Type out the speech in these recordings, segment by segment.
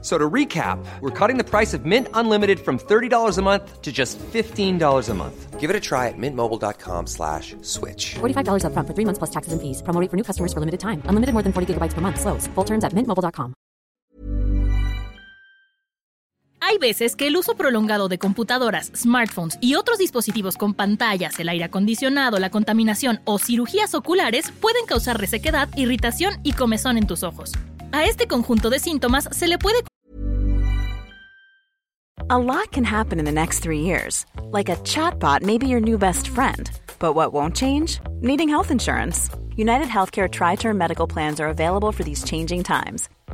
So to recap, we're cutting the price of Mint Unlimited from $30 a month to just $15 a month. Give it a try at mintmobile.com slash switch. $45 upfront for three months plus taxes and fees. Promo rate for new customers for limited time. Unlimited more than 40 gigabytes per month. Slows. Full terms at mintmobile.com. Hay veces que el uso prolongado de computadoras, smartphones y otros dispositivos con pantallas, el aire acondicionado, la contaminación o cirugías oculares pueden causar resequedad, irritación y comezón en tus ojos. A este conjunto de síntomas se le puede A lot can happen in the next three years. Like a chatbot may be your new best friend. But what won't change? Needing health insurance. United Healthcare Tri Term Medical Plans are available for these changing times.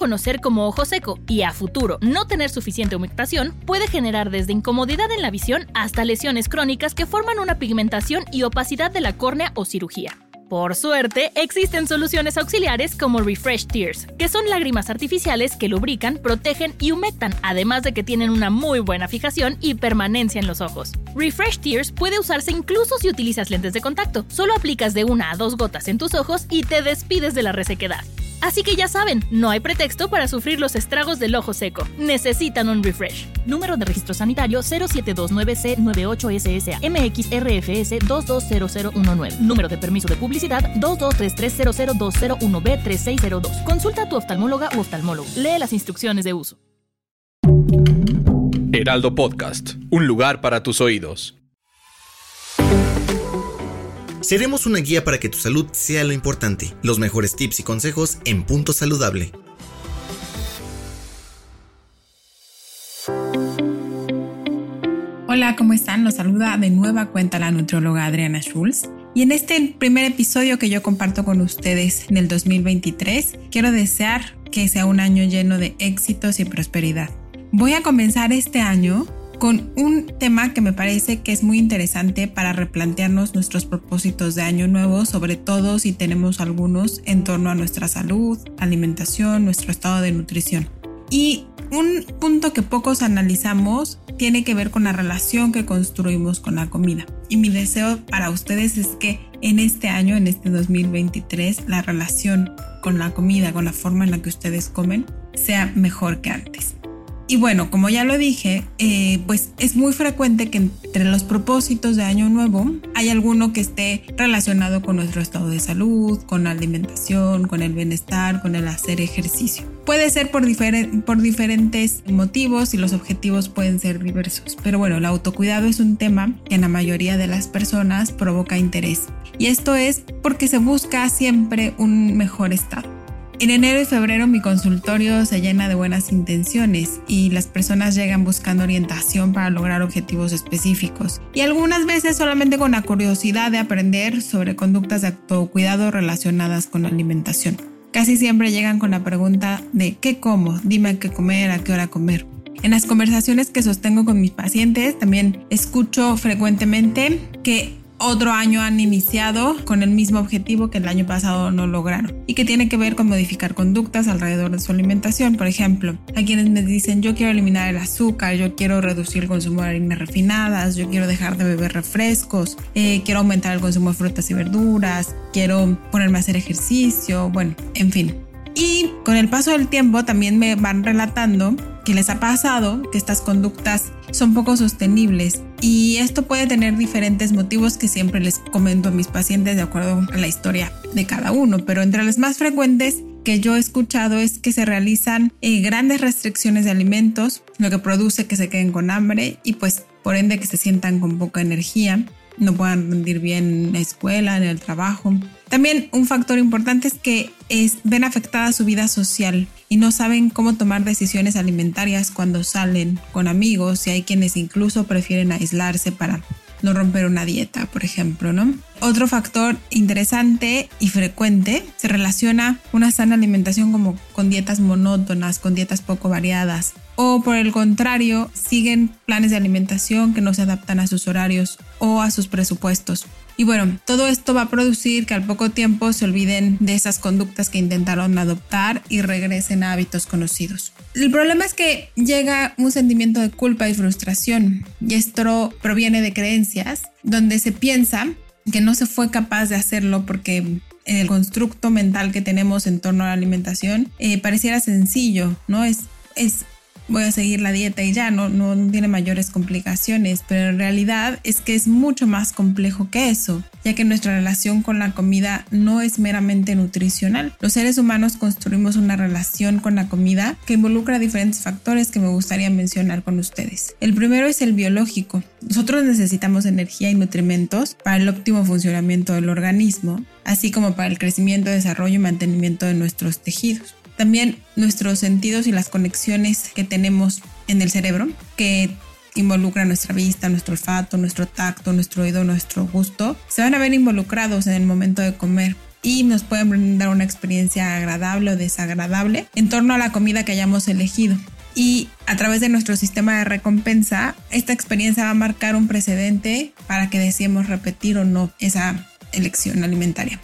Conocer como ojo seco y a futuro no tener suficiente humectación puede generar desde incomodidad en la visión hasta lesiones crónicas que forman una pigmentación y opacidad de la córnea o cirugía. Por suerte, existen soluciones auxiliares como Refresh Tears, que son lágrimas artificiales que lubrican, protegen y humectan, además de que tienen una muy buena fijación y permanencia en los ojos. Refresh Tears puede usarse incluso si utilizas lentes de contacto. Solo aplicas de una a dos gotas en tus ojos y te despides de la resequedad. Así que ya saben, no hay pretexto para sufrir los estragos del ojo seco. Necesitan un refresh. Número de registro sanitario 0729C98SSA MXRFS 220019. Número de permiso de publicidad 223300201B3602. Consulta a tu oftalmóloga u oftalmólogo. Lee las instrucciones de uso. Heraldo Podcast, un lugar para tus oídos. Seremos una guía para que tu salud sea lo importante. Los mejores tips y consejos en Punto Saludable. Hola, ¿cómo están? Los saluda de nueva cuenta la nutrióloga Adriana Schulz. Y en este primer episodio que yo comparto con ustedes en el 2023, quiero desear que sea un año lleno de éxitos y prosperidad. Voy a comenzar este año con un tema que me parece que es muy interesante para replantearnos nuestros propósitos de año nuevo, sobre todo si tenemos algunos en torno a nuestra salud, alimentación, nuestro estado de nutrición. Y un punto que pocos analizamos tiene que ver con la relación que construimos con la comida. Y mi deseo para ustedes es que en este año, en este 2023, la relación con la comida, con la forma en la que ustedes comen, sea mejor que antes. Y bueno, como ya lo dije, eh, pues es muy frecuente que entre los propósitos de Año Nuevo hay alguno que esté relacionado con nuestro estado de salud, con la alimentación, con el bienestar, con el hacer ejercicio. Puede ser por, por diferentes motivos y los objetivos pueden ser diversos, pero bueno, el autocuidado es un tema que en la mayoría de las personas provoca interés. Y esto es porque se busca siempre un mejor estado. En enero y febrero mi consultorio se llena de buenas intenciones y las personas llegan buscando orientación para lograr objetivos específicos y algunas veces solamente con la curiosidad de aprender sobre conductas de autocuidado relacionadas con la alimentación. Casi siempre llegan con la pregunta de ¿qué como? Dime qué comer, a qué hora comer. En las conversaciones que sostengo con mis pacientes también escucho frecuentemente que otro año han iniciado con el mismo objetivo que el año pasado no lograron y que tiene que ver con modificar conductas alrededor de su alimentación. Por ejemplo, hay quienes me dicen yo quiero eliminar el azúcar, yo quiero reducir el consumo de harinas refinadas, yo quiero dejar de beber refrescos, eh, quiero aumentar el consumo de frutas y verduras, quiero ponerme a hacer ejercicio, bueno, en fin. Y con el paso del tiempo también me van relatando que les ha pasado que estas conductas son poco sostenibles. Y esto puede tener diferentes motivos que siempre les comento a mis pacientes de acuerdo a la historia de cada uno, pero entre las más frecuentes que yo he escuchado es que se realizan eh, grandes restricciones de alimentos, lo que produce que se queden con hambre y pues por ende que se sientan con poca energía, no puedan rendir bien en la escuela, en el trabajo. También un factor importante es que es, ven afectada su vida social y no saben cómo tomar decisiones alimentarias cuando salen con amigos y hay quienes incluso prefieren aislarse para no romper una dieta, por ejemplo, ¿no? Otro factor interesante y frecuente se relaciona una sana alimentación como con dietas monótonas, con dietas poco variadas, o por el contrario, siguen planes de alimentación que no se adaptan a sus horarios o a sus presupuestos. Y bueno, todo esto va a producir que al poco tiempo se olviden de esas conductas que intentaron adoptar y regresen a hábitos conocidos. El problema es que llega un sentimiento de culpa y frustración y esto proviene de creencias donde se piensa que no se fue capaz de hacerlo porque en el constructo mental que tenemos en torno a la alimentación eh, pareciera sencillo, ¿no? Es, es voy a seguir la dieta y ya no, no tiene mayores complicaciones, pero en realidad es que es mucho más complejo que eso, ya que nuestra relación con la comida no es meramente nutricional. Los seres humanos construimos una relación con la comida que involucra diferentes factores que me gustaría mencionar con ustedes. El primero es el biológico. Nosotros necesitamos energía y nutrimentos para el óptimo funcionamiento del organismo, así como para el crecimiento, desarrollo y mantenimiento de nuestros tejidos. También nuestros sentidos y las conexiones que tenemos en el cerebro, que involucran nuestra vista, nuestro olfato, nuestro tacto, nuestro oído, nuestro gusto, se van a ver involucrados en el momento de comer y nos pueden brindar una experiencia agradable o desagradable en torno a la comida que hayamos elegido. Y a través de nuestro sistema de recompensa, esta experiencia va a marcar un precedente para que deseemos repetir o no esa elección alimentaria.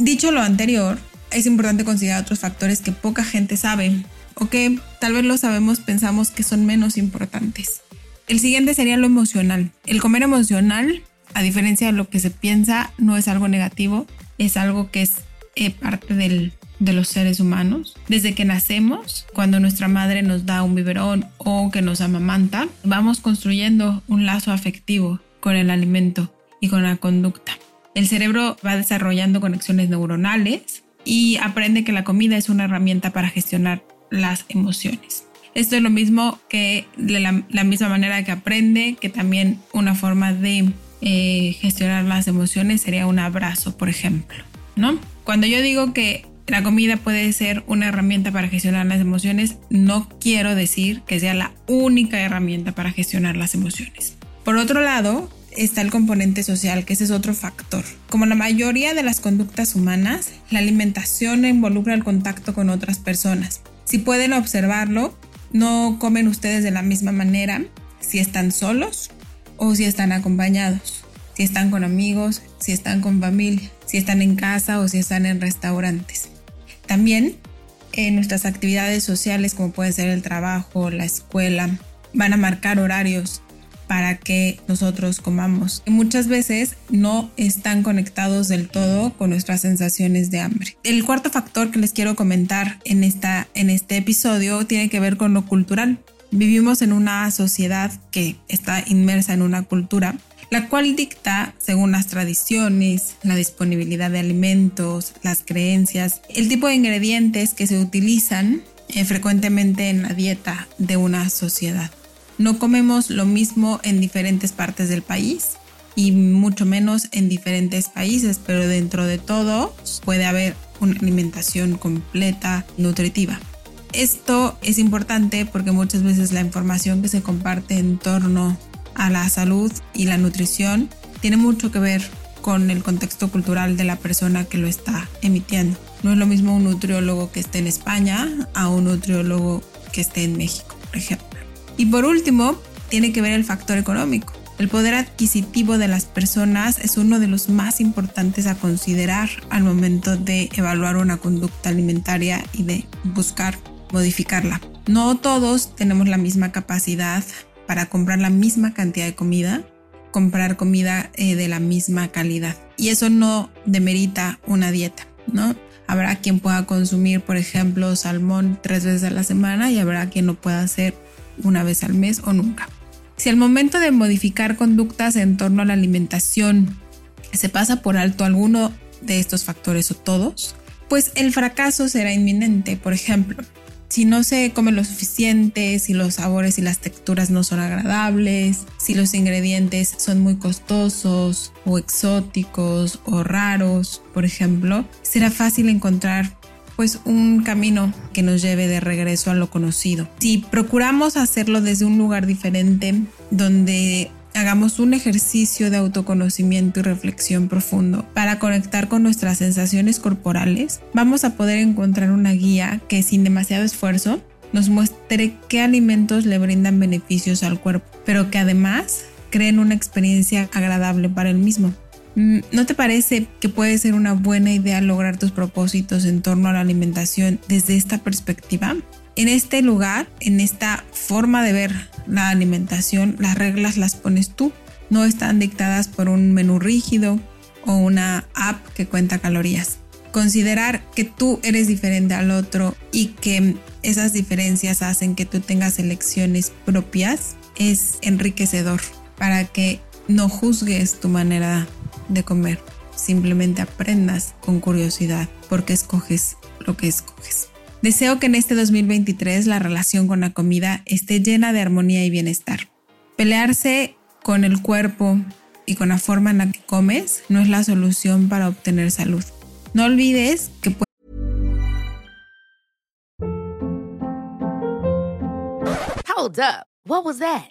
Dicho lo anterior, es importante considerar otros factores que poca gente sabe o que tal vez lo sabemos, pensamos que son menos importantes. El siguiente sería lo emocional. El comer emocional, a diferencia de lo que se piensa, no es algo negativo, es algo que es eh, parte del, de los seres humanos. Desde que nacemos, cuando nuestra madre nos da un biberón o que nos amamanta, vamos construyendo un lazo afectivo con el alimento y con la conducta. El cerebro va desarrollando conexiones neuronales y aprende que la comida es una herramienta para gestionar las emociones. Esto es lo mismo que de la, misma manera que aprende que también una forma de eh, gestionar las emociones sería un abrazo, por ejemplo, ¿no? Cuando yo digo que la comida puede ser una herramienta para gestionar las emociones, no quiero decir que sea la única herramienta para gestionar las emociones. Por otro lado, está el componente social, que ese es otro factor. Como la mayoría de las conductas humanas, la alimentación involucra el contacto con otras personas. Si pueden observarlo, no comen ustedes de la misma manera si están solos o si están acompañados, si están con amigos, si están con familia, si están en casa o si están en restaurantes. También en nuestras actividades sociales como puede ser el trabajo, la escuela, van a marcar horarios para que nosotros comamos. Muchas veces no están conectados del todo con nuestras sensaciones de hambre. El cuarto factor que les quiero comentar en, esta, en este episodio tiene que ver con lo cultural. Vivimos en una sociedad que está inmersa en una cultura la cual dicta, según las tradiciones, la disponibilidad de alimentos, las creencias, el tipo de ingredientes que se utilizan eh, frecuentemente en la dieta de una sociedad. No comemos lo mismo en diferentes partes del país y mucho menos en diferentes países, pero dentro de todo puede haber una alimentación completa, nutritiva. Esto es importante porque muchas veces la información que se comparte en torno a la salud y la nutrición tiene mucho que ver con el contexto cultural de la persona que lo está emitiendo. No es lo mismo un nutriólogo que esté en España a un nutriólogo que esté en México, por ejemplo. Y por último, tiene que ver el factor económico. El poder adquisitivo de las personas es uno de los más importantes a considerar al momento de evaluar una conducta alimentaria y de buscar modificarla. No todos tenemos la misma capacidad para comprar la misma cantidad de comida, comprar comida eh, de la misma calidad. Y eso no demerita una dieta, ¿no? Habrá quien pueda consumir, por ejemplo, salmón tres veces a la semana y habrá quien lo pueda hacer una vez al mes o nunca. Si al momento de modificar conductas en torno a la alimentación se pasa por alto alguno de estos factores o todos, pues el fracaso será inminente. Por ejemplo, si no se come lo suficiente, si los sabores y las texturas no son agradables, si los ingredientes son muy costosos o exóticos o raros, por ejemplo, será fácil encontrar pues un camino que nos lleve de regreso a lo conocido. Si procuramos hacerlo desde un lugar diferente, donde hagamos un ejercicio de autoconocimiento y reflexión profundo para conectar con nuestras sensaciones corporales, vamos a poder encontrar una guía que sin demasiado esfuerzo nos muestre qué alimentos le brindan beneficios al cuerpo, pero que además creen una experiencia agradable para el mismo. Mm, ¿No te parece que puede ser una buena idea lograr tus propósitos en torno a la alimentación desde esta perspectiva? En este lugar, en esta forma de ver la alimentación, las reglas las pones tú, no están dictadas por un menú rígido o una app que cuenta calorías. Considerar que tú eres diferente al otro y que esas diferencias hacen que tú tengas elecciones propias es enriquecedor para que no juzgues tu manera de comer, simplemente aprendas con curiosidad porque escoges lo que escoges. Deseo que en este 2023 la relación con la comida esté llena de armonía y bienestar. Pelearse con el cuerpo y con la forma en la que comes no es la solución para obtener salud. No olvides que Hold up. What was that?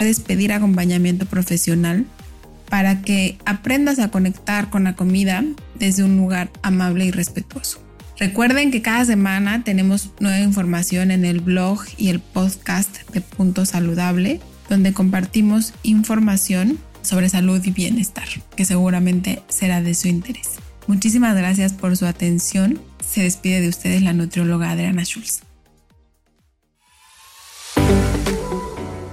puedes pedir acompañamiento profesional para que aprendas a conectar con la comida desde un lugar amable y respetuoso. Recuerden que cada semana tenemos nueva información en el blog y el podcast de Punto Saludable, donde compartimos información sobre salud y bienestar, que seguramente será de su interés. Muchísimas gracias por su atención. Se despide de ustedes la nutrióloga Adriana Schulz.